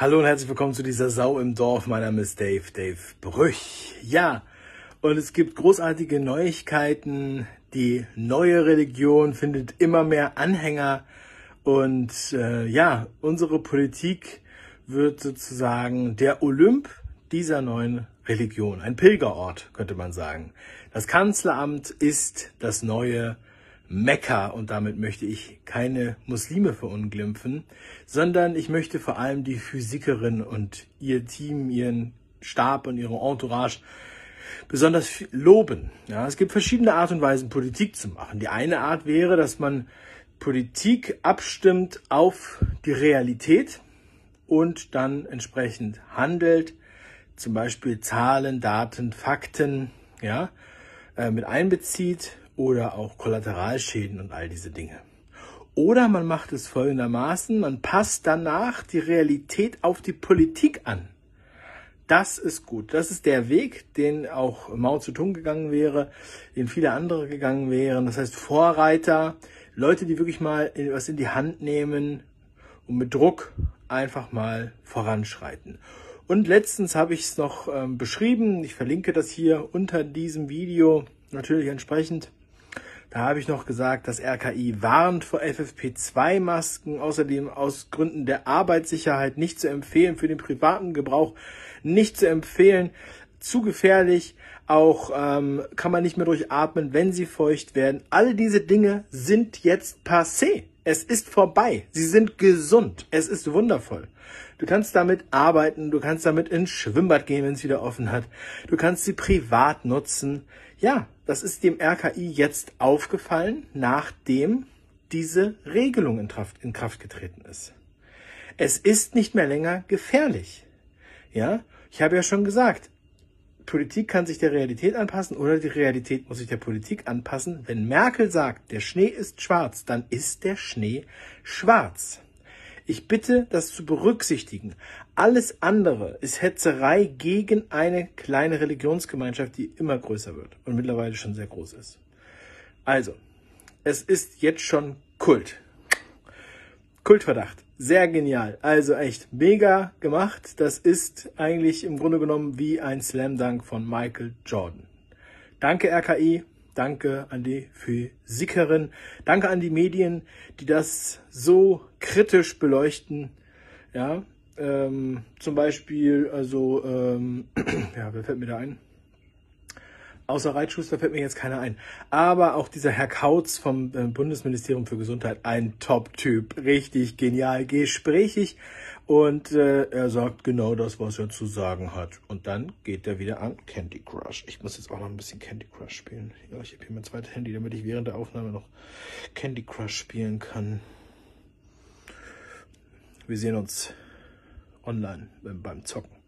Hallo und herzlich willkommen zu dieser Sau im Dorf. Mein Name ist Dave, Dave Brüch. Ja, und es gibt großartige Neuigkeiten. Die neue Religion findet immer mehr Anhänger. Und äh, ja, unsere Politik wird sozusagen der Olymp dieser neuen Religion. Ein Pilgerort, könnte man sagen. Das Kanzleramt ist das neue Mekka und damit möchte ich keine Muslime verunglimpfen, sondern ich möchte vor allem die Physikerin und ihr Team, ihren Stab und ihre Entourage besonders loben. Ja, es gibt verschiedene Art und Weisen, Politik zu machen. Die eine Art wäre, dass man Politik abstimmt auf die Realität und dann entsprechend handelt, zum Beispiel Zahlen, Daten, Fakten, ja, äh, mit einbezieht oder auch Kollateralschäden und all diese Dinge. Oder man macht es folgendermaßen, man passt danach die Realität auf die Politik an. Das ist gut. Das ist der Weg, den auch Mao Zedong gegangen wäre, den viele andere gegangen wären. Das heißt Vorreiter, Leute, die wirklich mal was in die Hand nehmen und mit Druck einfach mal voranschreiten. Und letztens habe ich es noch ähm, beschrieben. Ich verlinke das hier unter diesem Video natürlich entsprechend. Da habe ich noch gesagt, das RKI warnt vor FFP2-Masken, außerdem aus Gründen der Arbeitssicherheit nicht zu empfehlen, für den privaten Gebrauch nicht zu empfehlen, zu gefährlich, auch ähm, kann man nicht mehr durchatmen, wenn sie feucht werden. All diese Dinge sind jetzt passé. Es ist vorbei. Sie sind gesund. Es ist wundervoll. Du kannst damit arbeiten, du kannst damit ins Schwimmbad gehen, wenn es wieder offen hat. Du kannst sie privat nutzen. Ja, das ist dem RKI jetzt aufgefallen, nachdem diese Regelung in Kraft, in Kraft getreten ist. Es ist nicht mehr länger gefährlich. Ja, ich habe ja schon gesagt, Politik kann sich der Realität anpassen oder die Realität muss sich der Politik anpassen. Wenn Merkel sagt, der Schnee ist schwarz, dann ist der Schnee schwarz. Ich bitte, das zu berücksichtigen. Alles andere ist Hetzerei gegen eine kleine Religionsgemeinschaft, die immer größer wird und mittlerweile schon sehr groß ist. Also, es ist jetzt schon Kult. Kultverdacht. Sehr genial. Also echt mega gemacht. Das ist eigentlich im Grunde genommen wie ein Slam Dunk von Michael Jordan. Danke RKI. Danke an die Physikerin. Danke an die Medien, die das so kritisch beleuchten. Ja, ähm, zum Beispiel, also, ähm, ja, wer fällt mir da ein? Außer Reitschuster fällt mir jetzt keiner ein. Aber auch dieser Herr Kautz vom äh, Bundesministerium für Gesundheit, ein Top-Typ, richtig genial, gesprächig. Und äh, er sagt genau das, was er zu sagen hat. Und dann geht er wieder an Candy Crush. Ich muss jetzt auch noch ein bisschen Candy Crush spielen. Ja, ich habe hier mein zweites Handy, damit ich während der Aufnahme noch Candy Crush spielen kann. Wir sehen uns online beim Zocken.